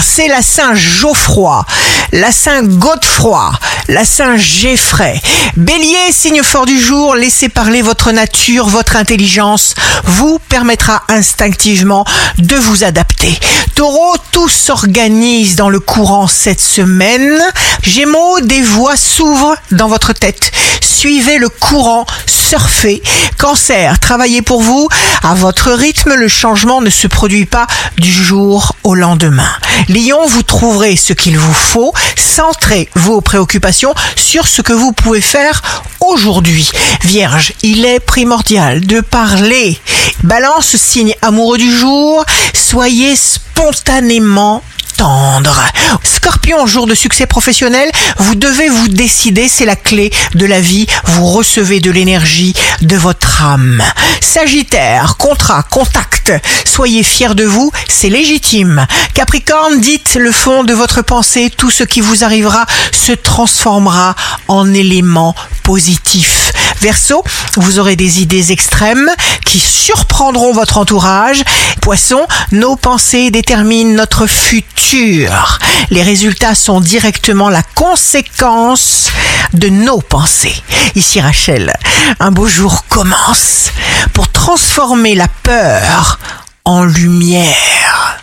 c'est la Saint Geoffroy, la Saint Godefroy, la Saint Géfray. Bélier, signe fort du jour, laissez parler votre nature, votre intelligence vous permettra instinctivement de vous adapter. Taureau, tout s'organise dans le courant cette semaine. Gémeaux, des voies s'ouvrent dans votre tête. Suivez le courant, surfez. Cancer, travaillez pour vous. À votre rythme, le changement ne se produit pas du jour au lendemain. Lion, vous trouverez ce qu'il vous faut. Centrez vos préoccupations sur ce que vous pouvez faire aujourd'hui. Vierge, il est primordial de parler. Balance, signe amoureux du jour. Soyez spontanément Scorpion, jour de succès professionnel, vous devez vous décider, c'est la clé de la vie. Vous recevez de l'énergie de votre âme. Sagittaire, contrat, contact, soyez fiers de vous, c'est légitime. Capricorne, dites le fond de votre pensée, tout ce qui vous arrivera se transformera en éléments positifs. Verseau, vous aurez des idées extrêmes qui surprendront votre entourage. Poisson, nos pensées déterminent notre futur. Les résultats sont directement la conséquence de nos pensées. Ici Rachel, un beau jour commence pour transformer la peur en lumière.